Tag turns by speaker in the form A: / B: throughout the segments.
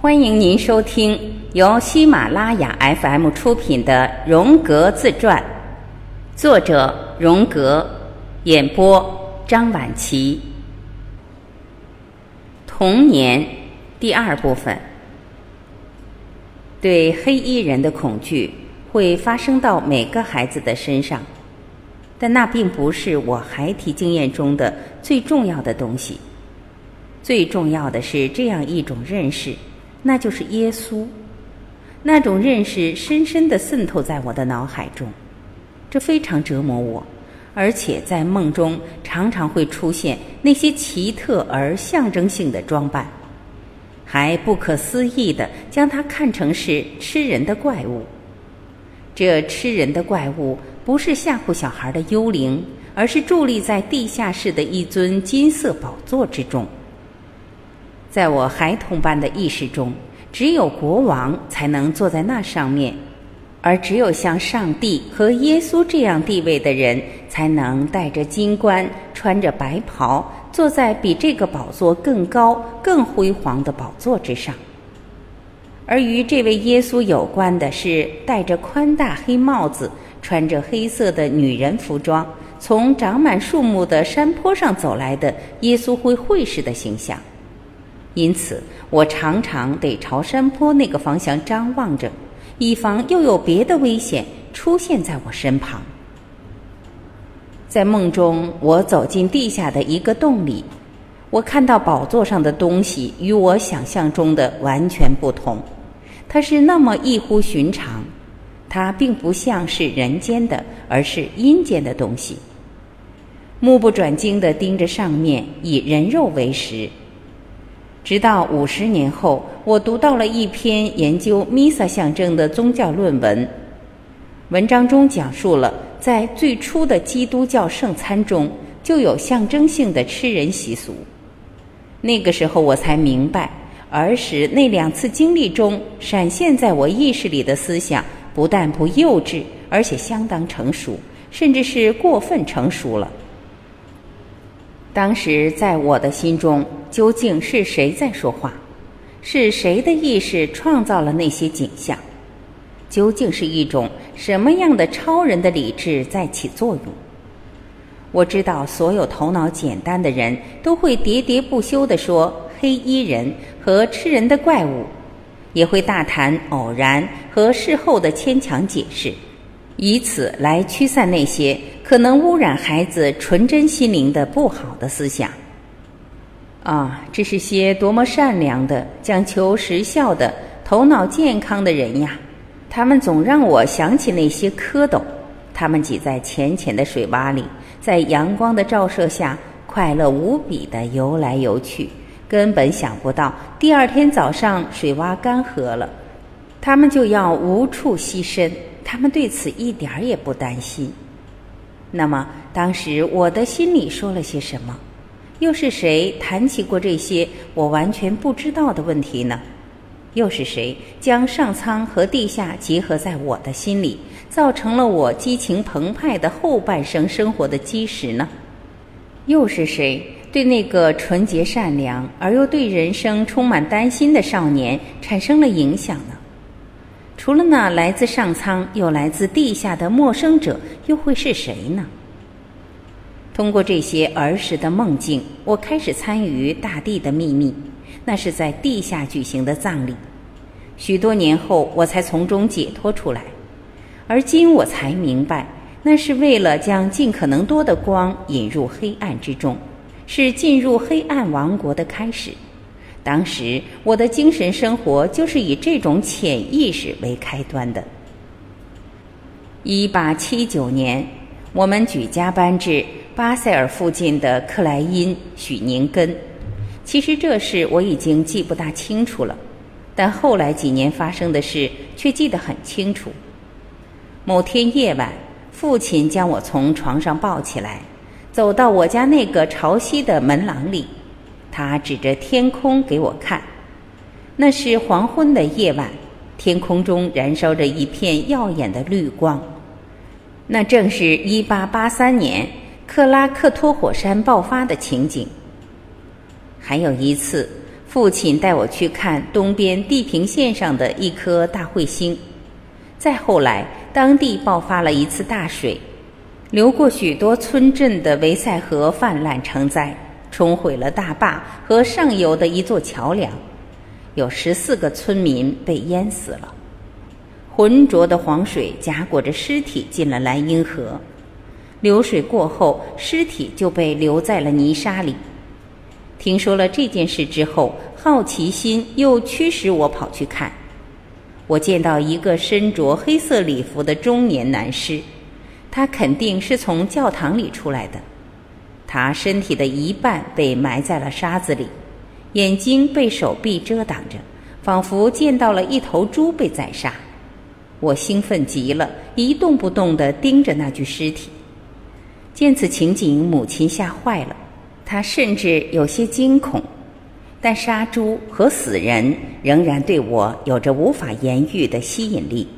A: 欢迎您收听由喜马拉雅 FM 出品的《荣格自传》，作者荣格，演播张晚琪。童年第二部分，对黑衣人的恐惧会发生到每个孩子的身上，但那并不是我孩提经验中的最重要的东西。最重要的是这样一种认识。那就是耶稣，那种认识深深的渗透在我的脑海中，这非常折磨我，而且在梦中常常会出现那些奇特而象征性的装扮，还不可思议的将它看成是吃人的怪物。这吃人的怪物不是吓唬小孩的幽灵，而是伫立在地下室的一尊金色宝座之中。在我孩童般的意识中，只有国王才能坐在那上面，而只有像上帝和耶稣这样地位的人，才能戴着金冠、穿着白袍，坐在比这个宝座更高、更辉煌的宝座之上。而与这位耶稣有关的是，戴着宽大黑帽子、穿着黑色的女人服装，从长满树木的山坡上走来的耶稣会会士的形象。因此，我常常得朝山坡那个方向张望着，以防又有别的危险出现在我身旁。在梦中，我走进地下的一个洞里，我看到宝座上的东西与我想象中的完全不同，它是那么异乎寻常，它并不像是人间的，而是阴间的东西。目不转睛地盯着上面，以人肉为食。直到五十年后，我读到了一篇研究弥撒象征的宗教论文。文章中讲述了，在最初的基督教圣餐中就有象征性的吃人习俗。那个时候，我才明白，儿时那两次经历中闪现在我意识里的思想，不但不幼稚，而且相当成熟，甚至是过分成熟了。当时在我的心中。究竟是谁在说话？是谁的意识创造了那些景象？究竟是一种什么样的超人的理智在起作用？我知道，所有头脑简单的人都会喋喋不休地说“黑衣人”和“吃人的怪物”，也会大谈偶然和事后的牵强解释，以此来驱散那些可能污染孩子纯真心灵的不好的思想。啊，这是些多么善良的、讲求实效的、头脑健康的人呀！他们总让我想起那些蝌蚪，他们挤在浅浅的水洼里，在阳光的照射下，快乐无比的游来游去，根本想不到第二天早上水洼干涸了，他们就要无处栖身。他们对此一点儿也不担心。那么，当时我的心里说了些什么？又是谁谈起过这些我完全不知道的问题呢？又是谁将上苍和地下结合在我的心里，造成了我激情澎湃的后半生生活的基石呢？又是谁对那个纯洁善良而又对人生充满担心的少年产生了影响呢？除了那来自上苍又来自地下的陌生者，又会是谁呢？通过这些儿时的梦境，我开始参与大地的秘密。那是在地下举行的葬礼。许多年后，我才从中解脱出来。而今我才明白，那是为了将尽可能多的光引入黑暗之中，是进入黑暗王国的开始。当时，我的精神生活就是以这种潜意识为开端的。一八七九年，我们举家搬至。巴塞尔附近的克莱因许宁根，其实这事我已经记不大清楚了，但后来几年发生的事却记得很清楚。某天夜晚，父亲将我从床上抱起来，走到我家那个朝西的门廊里，他指着天空给我看。那是黄昏的夜晚，天空中燃烧着一片耀眼的绿光，那正是一八八三年。克拉克托火山爆发的情景。还有一次，父亲带我去看东边地平线上的一颗大彗星。再后来，当地爆发了一次大水，流过许多村镇的维塞河泛滥成灾，冲毁了大坝和上游的一座桥梁，有十四个村民被淹死了。浑浊的黄水夹裹着尸体进了莱茵河，流水过后，尸体就被留在了泥沙里。听说了这件事之后，好奇心又驱使我跑去看。我见到一个身着黑色礼服的中年男尸，他肯定是从教堂里出来的。他身体的一半被埋在了沙子里，眼睛被手臂遮挡着，仿佛见到了一头猪被宰杀。我兴奋极了，一动不动地盯着那具尸体。见此情景，母亲吓坏了，她甚至有些惊恐。但杀猪和死人仍然对我有着无法言喻的吸引力。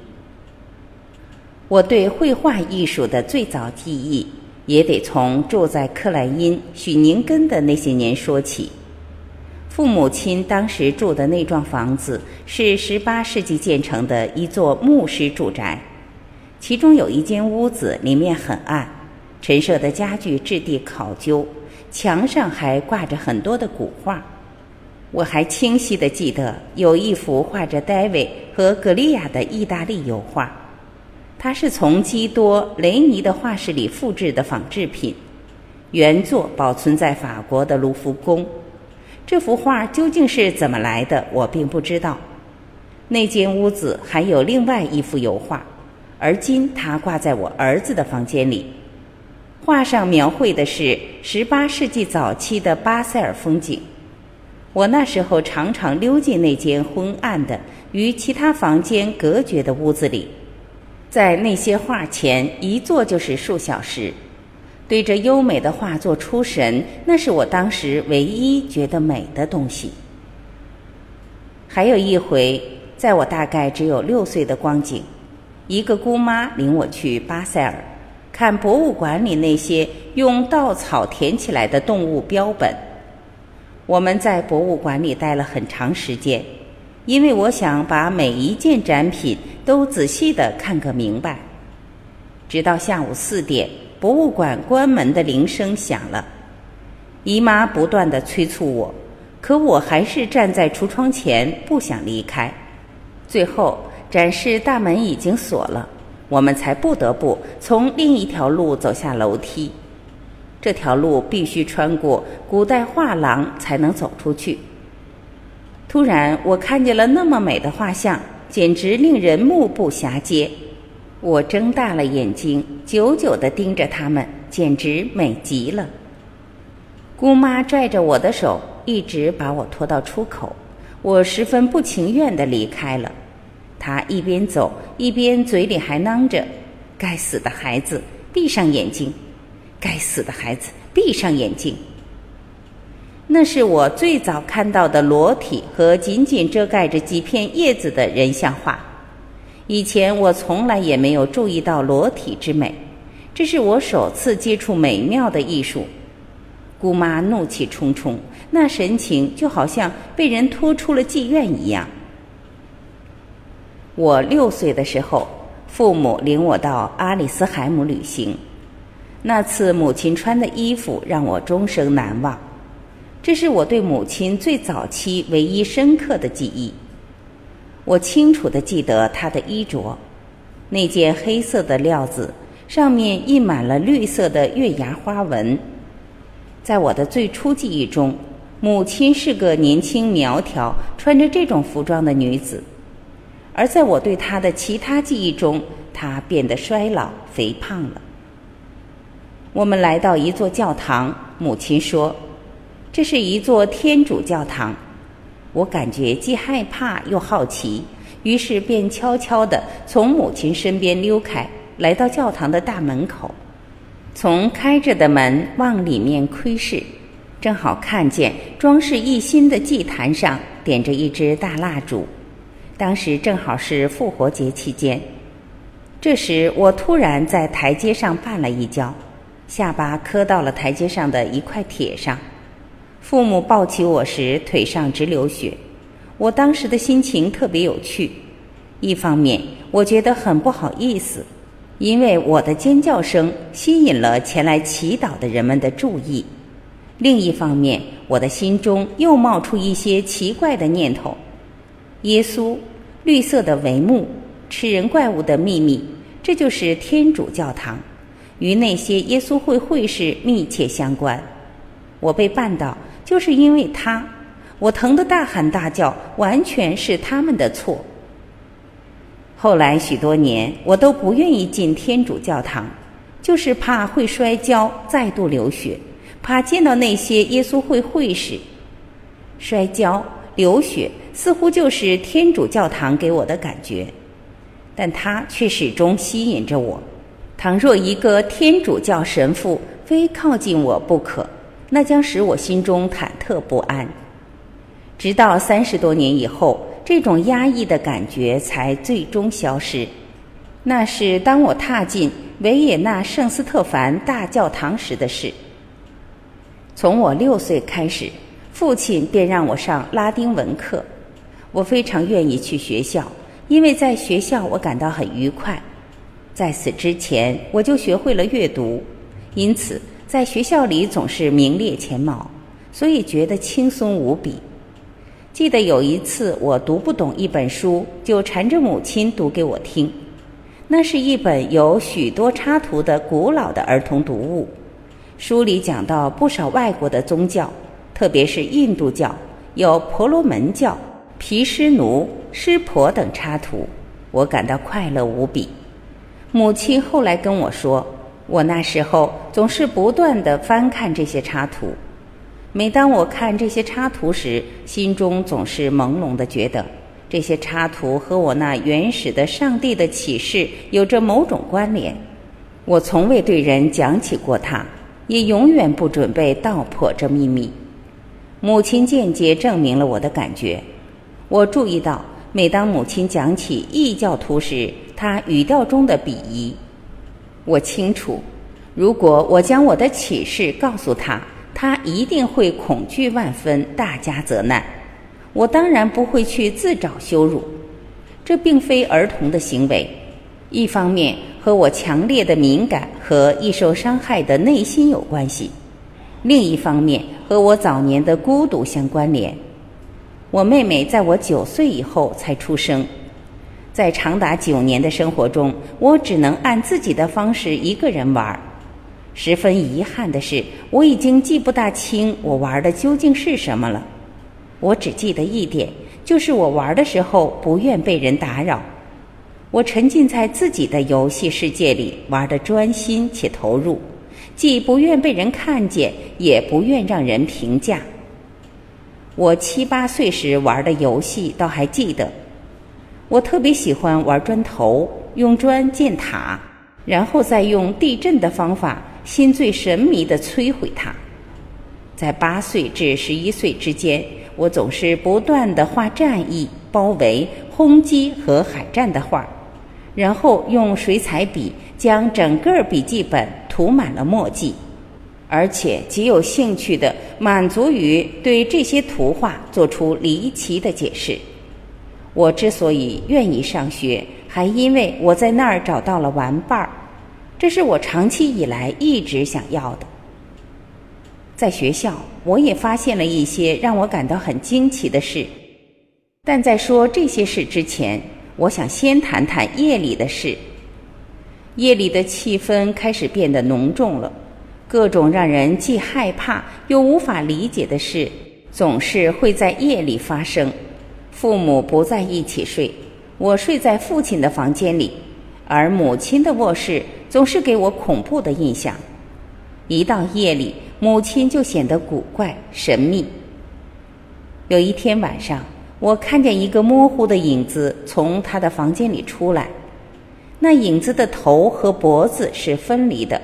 A: 我对绘画艺术的最早记忆，也得从住在克莱因、许宁根的那些年说起。父母亲当时住的那幢房子是十八世纪建成的一座木式住宅，其中有一间屋子里面很暗，陈设的家具质地考究，墙上还挂着很多的古画。我还清晰地记得有一幅画着戴维和格利亚的意大利油画，它是从基多雷尼的画室里复制的仿制品，原作保存在法国的卢浮宫。这幅画究竟是怎么来的？我并不知道。那间屋子还有另外一幅油画，而今它挂在我儿子的房间里。画上描绘的是十八世纪早期的巴塞尔风景。我那时候常常溜进那间昏暗的、与其他房间隔绝的屋子里，在那些画前一坐就是数小时。对着优美的画作出神，那是我当时唯一觉得美的东西。还有一回，在我大概只有六岁的光景，一个姑妈领我去巴塞尔，看博物馆里那些用稻草填起来的动物标本。我们在博物馆里待了很长时间，因为我想把每一件展品都仔细的看个明白。直到下午四点。博物馆关门的铃声响了，姨妈不断的催促我，可我还是站在橱窗前不想离开。最后，展示大门已经锁了，我们才不得不从另一条路走下楼梯。这条路必须穿过古代画廊才能走出去。突然，我看见了那么美的画像，简直令人目不暇接。我睁大了眼睛，久久地盯着他们，简直美极了。姑妈拽着我的手，一直把我拖到出口。我十分不情愿地离开了。她一边走，一边嘴里还囔着：“该死的孩子，闭上眼睛！该死的孩子，闭上眼睛！”那是我最早看到的裸体和仅仅遮盖着几片叶子的人像画。以前我从来也没有注意到裸体之美，这是我首次接触美妙的艺术。姑妈怒气冲冲，那神情就好像被人拖出了妓院一样。我六岁的时候，父母领我到阿里斯海姆旅行，那次母亲穿的衣服让我终生难忘，这是我对母亲最早期唯一深刻的记忆。我清楚地记得她的衣着，那件黑色的料子上面印满了绿色的月牙花纹。在我的最初记忆中，母亲是个年轻苗条、穿着这种服装的女子；而在我对她的其他记忆中，她变得衰老、肥胖了。我们来到一座教堂，母亲说：“这是一座天主教堂。”我感觉既害怕又好奇，于是便悄悄地从母亲身边溜开，来到教堂的大门口，从开着的门往里面窥视，正好看见装饰一新的祭坛上点着一支大蜡烛。当时正好是复活节期间，这时我突然在台阶上绊了一跤，下巴磕到了台阶上的一块铁上。父母抱起我时，腿上直流血。我当时的心情特别有趣，一方面我觉得很不好意思，因为我的尖叫声吸引了前来祈祷的人们的注意；另一方面，我的心中又冒出一些奇怪的念头：耶稣、绿色的帷幕、吃人怪物的秘密，这就是天主教堂，与那些耶稣会会士密切相关。我被绊倒，就是因为他。我疼得大喊大叫，完全是他们的错。后来许多年，我都不愿意进天主教堂，就是怕会摔跤、再度流血，怕见到那些耶稣会会士。摔跤、流血似乎就是天主教堂给我的感觉，但它却始终吸引着我。倘若一个天主教神父非靠近我不可，那将使我心中忐忑不安。直到三十多年以后，这种压抑的感觉才最终消失。那是当我踏进维也纳圣斯特凡大教堂时的事。从我六岁开始，父亲便让我上拉丁文课。我非常愿意去学校，因为在学校我感到很愉快。在此之前，我就学会了阅读，因此在学校里总是名列前茅，所以觉得轻松无比。记得有一次，我读不懂一本书，就缠着母亲读给我听。那是一本有许多插图的古老的儿童读物，书里讲到不少外国的宗教，特别是印度教，有婆罗门教、毗湿奴、湿婆等插图，我感到快乐无比。母亲后来跟我说，我那时候总是不断的翻看这些插图。每当我看这些插图时，心中总是朦胧的觉得，这些插图和我那原始的上帝的启示有着某种关联。我从未对人讲起过它，也永远不准备道破这秘密。母亲间接证明了我的感觉。我注意到，每当母亲讲起异教徒时，她语调中的鄙夷。我清楚，如果我将我的启示告诉她。他一定会恐惧万分，大加责难。我当然不会去自找羞辱，这并非儿童的行为。一方面和我强烈的敏感和易受伤害的内心有关系，另一方面和我早年的孤独相关联。我妹妹在我九岁以后才出生，在长达九年的生活中，我只能按自己的方式一个人玩儿。十分遗憾的是，我已经记不大清我玩的究竟是什么了。我只记得一点，就是我玩的时候不愿被人打扰，我沉浸在自己的游戏世界里，玩的专心且投入，既不愿被人看见，也不愿让人评价。我七八岁时玩的游戏倒还记得，我特别喜欢玩砖头，用砖建塔，然后再用地震的方法。心醉神迷地摧毁它。在八岁至十一岁之间，我总是不断地画战役、包围、轰击和海战的画，然后用水彩笔将整个笔记本涂满了墨迹，而且极有兴趣地满足于对这些图画做出离奇的解释。我之所以愿意上学，还因为我在那儿找到了玩伴儿。这是我长期以来一直想要的。在学校，我也发现了一些让我感到很惊奇的事。但在说这些事之前，我想先谈谈夜里的事。夜里的气氛开始变得浓重了，各种让人既害怕又无法理解的事，总是会在夜里发生。父母不在一起睡，我睡在父亲的房间里，而母亲的卧室。总是给我恐怖的印象。一到夜里，母亲就显得古怪神秘。有一天晚上，我看见一个模糊的影子从她的房间里出来，那影子的头和脖子是分离的，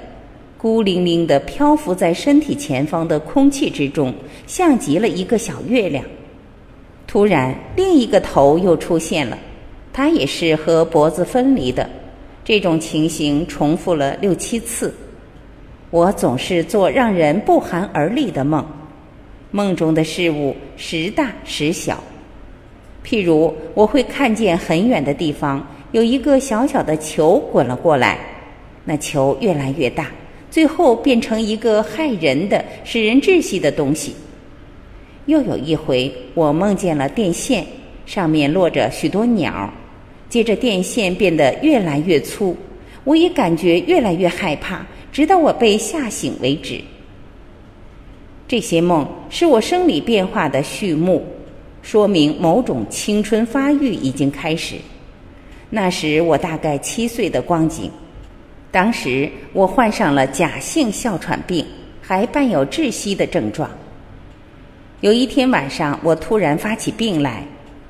A: 孤零零的漂浮在身体前方的空气之中，像极了一个小月亮。突然，另一个头又出现了，它也是和脖子分离的。这种情形重复了六七次，我总是做让人不寒而栗的梦。梦中的事物时大时小。譬如，我会看见很远的地方有一个小小的球滚了过来，那球越来越大，最后变成一个害人的、使人窒息的东西。又有一回，我梦见了电线，上面落着许多鸟，接着电线变得越来越粗，我也感觉越来越害怕，直到我被吓醒为止。这些梦是我生理变化的序幕，说明某种青春发育已经开始。那时我大概七岁的光景，当时我患上了假性哮喘病，还伴有窒息的症状。有一天晚上，我突然发起病来，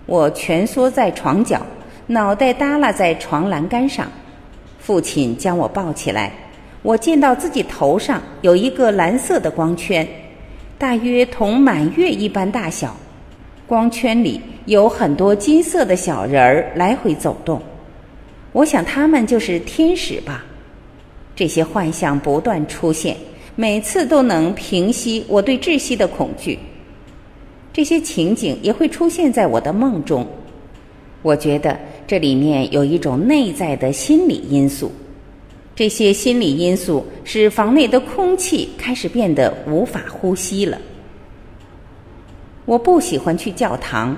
A: 我蜷缩在床角，脑袋耷拉在床栏杆上。父亲将我抱起来，我见到自己头上有一个蓝色的光圈。大约同满月一般大小，光圈里有很多金色的小人儿来回走动。我想他们就是天使吧。这些幻象不断出现，每次都能平息我对窒息的恐惧。这些情景也会出现在我的梦中。我觉得这里面有一种内在的心理因素。这些心理因素使房内的空气开始变得无法呼吸了。我不喜欢去教堂，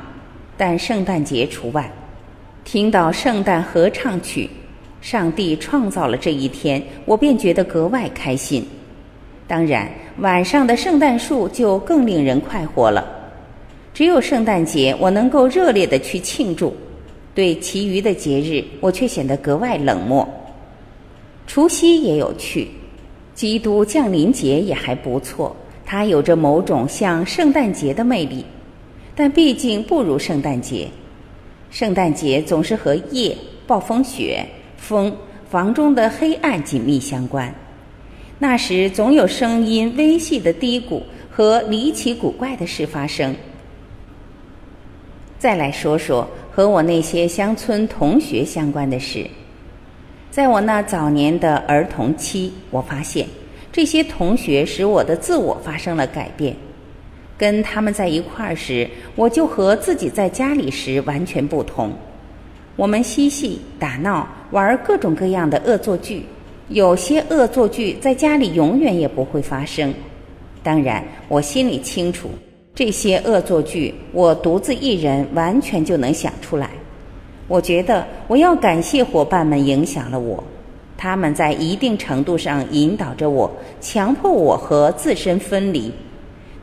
A: 但圣诞节除外。听到圣诞合唱曲，上帝创造了这一天，我便觉得格外开心。当然，晚上的圣诞树就更令人快活了。只有圣诞节，我能够热烈的去庆祝；对其余的节日，我却显得格外冷漠。除夕也有趣，基督降临节也还不错，它有着某种像圣诞节的魅力，但毕竟不如圣诞节。圣诞节总是和夜、暴风雪、风、房中的黑暗紧密相关，那时总有声音微细的低谷和离奇古怪的事发生。再来说说和我那些乡村同学相关的事。在我那早年的儿童期，我发现这些同学使我的自我发生了改变。跟他们在一块儿时，我就和自己在家里时完全不同。我们嬉戏、打闹、玩各种各样的恶作剧。有些恶作剧在家里永远也不会发生。当然，我心里清楚，这些恶作剧我独自一人完全就能想出来。我觉得我要感谢伙伴们影响了我，他们在一定程度上引导着我，强迫我和自身分离。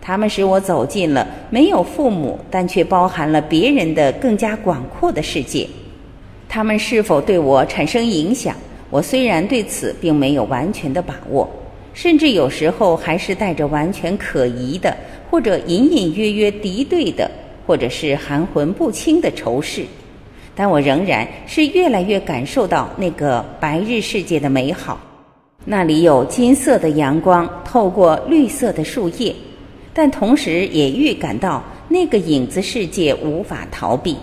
A: 他们使我走进了没有父母但却包含了别人的更加广阔的世界。他们是否对我产生影响？我虽然对此并没有完全的把握，甚至有时候还是带着完全可疑的，或者隐隐约约敌对的，或者是含混不清的仇视。但我仍然是越来越感受到那个白日世界的美好，那里有金色的阳光透过绿色的树叶，但同时也预感到那个影子世界无法逃避，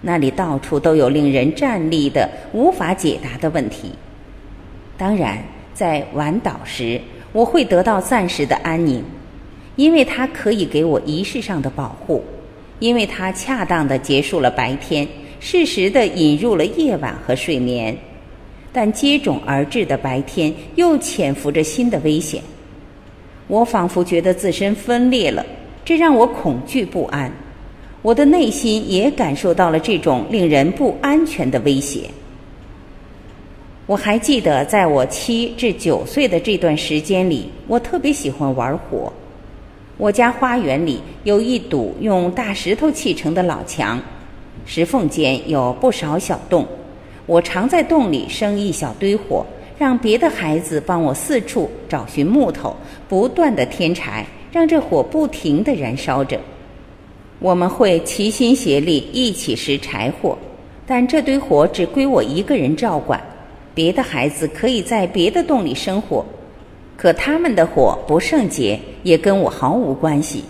A: 那里到处都有令人站立的无法解答的问题。当然，在晚岛时，我会得到暂时的安宁，因为它可以给我仪式上的保护，因为它恰当的结束了白天。适时的引入了夜晚和睡眠，但接踵而至的白天又潜伏着新的危险。我仿佛觉得自身分裂了，这让我恐惧不安。我的内心也感受到了这种令人不安全的威胁。我还记得，在我七至九岁的这段时间里，我特别喜欢玩火。我家花园里有一堵用大石头砌成的老墙。石缝间有不少小洞，我常在洞里生一小堆火，让别的孩子帮我四处找寻木头，不断的添柴，让这火不停的燃烧着。我们会齐心协力一起拾柴火，但这堆火只归我一个人照管，别的孩子可以在别的洞里生火，可他们的火不圣洁，也跟我毫无关系，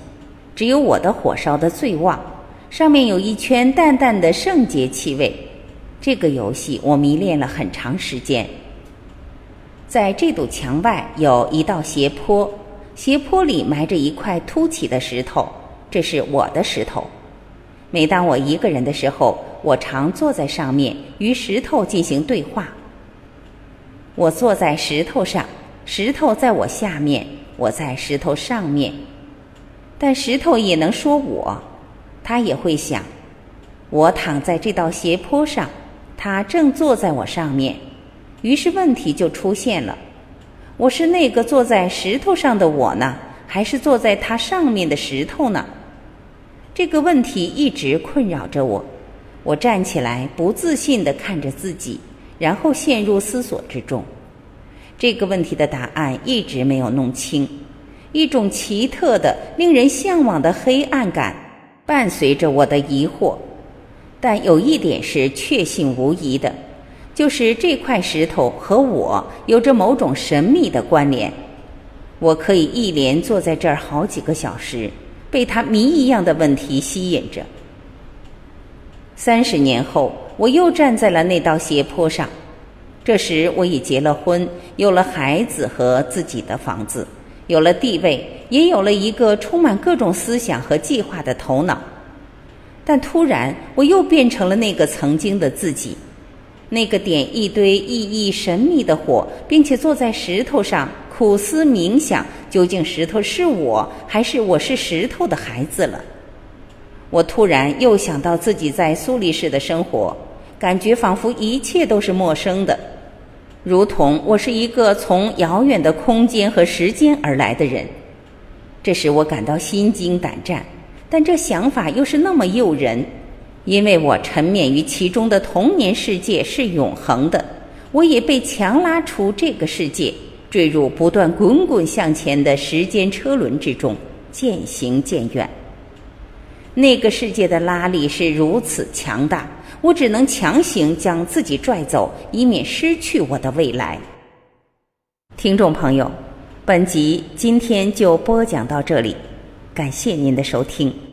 A: 只有我的火烧得最旺。上面有一圈淡淡的圣洁气味。这个游戏我迷恋了很长时间。在这堵墙外有一道斜坡，斜坡里埋着一块凸起的石头，这是我的石头。每当我一个人的时候，我常坐在上面与石头进行对话。我坐在石头上，石头在我下面，我在石头上面。但石头也能说我，他也会想：我躺在这道斜坡上，他正坐在我上面。于是问题就出现了。我是那个坐在石头上的我呢，还是坐在它上面的石头呢？这个问题一直困扰着我。我站起来，不自信地看着自己，然后陷入思索之中。这个问题的答案一直没有弄清。一种奇特的、令人向往的黑暗感伴随着我的疑惑。但有一点是确信无疑的。就是这块石头和我有着某种神秘的关联，我可以一连坐在这儿好几个小时，被它谜一样的问题吸引着。三十年后，我又站在了那道斜坡上，这时我已结了婚，有了孩子和自己的房子，有了地位，也有了一个充满各种思想和计划的头脑。但突然，我又变成了那个曾经的自己。那个点一堆意义神秘的火，并且坐在石头上苦思冥想，究竟石头是我还是我是石头的孩子了？我突然又想到自己在苏黎世的生活，感觉仿佛一切都是陌生的，如同我是一个从遥远的空间和时间而来的人。这使我感到心惊胆战，但这想法又是那么诱人。因为我沉湎于其中的童年世界是永恒的，我也被强拉出这个世界，坠入不断滚滚向前的时间车轮之中，渐行渐远。那个世界的拉力是如此强大，我只能强行将自己拽走，以免失去我的未来。听众朋友，本集今天就播讲到这里，感谢您的收听。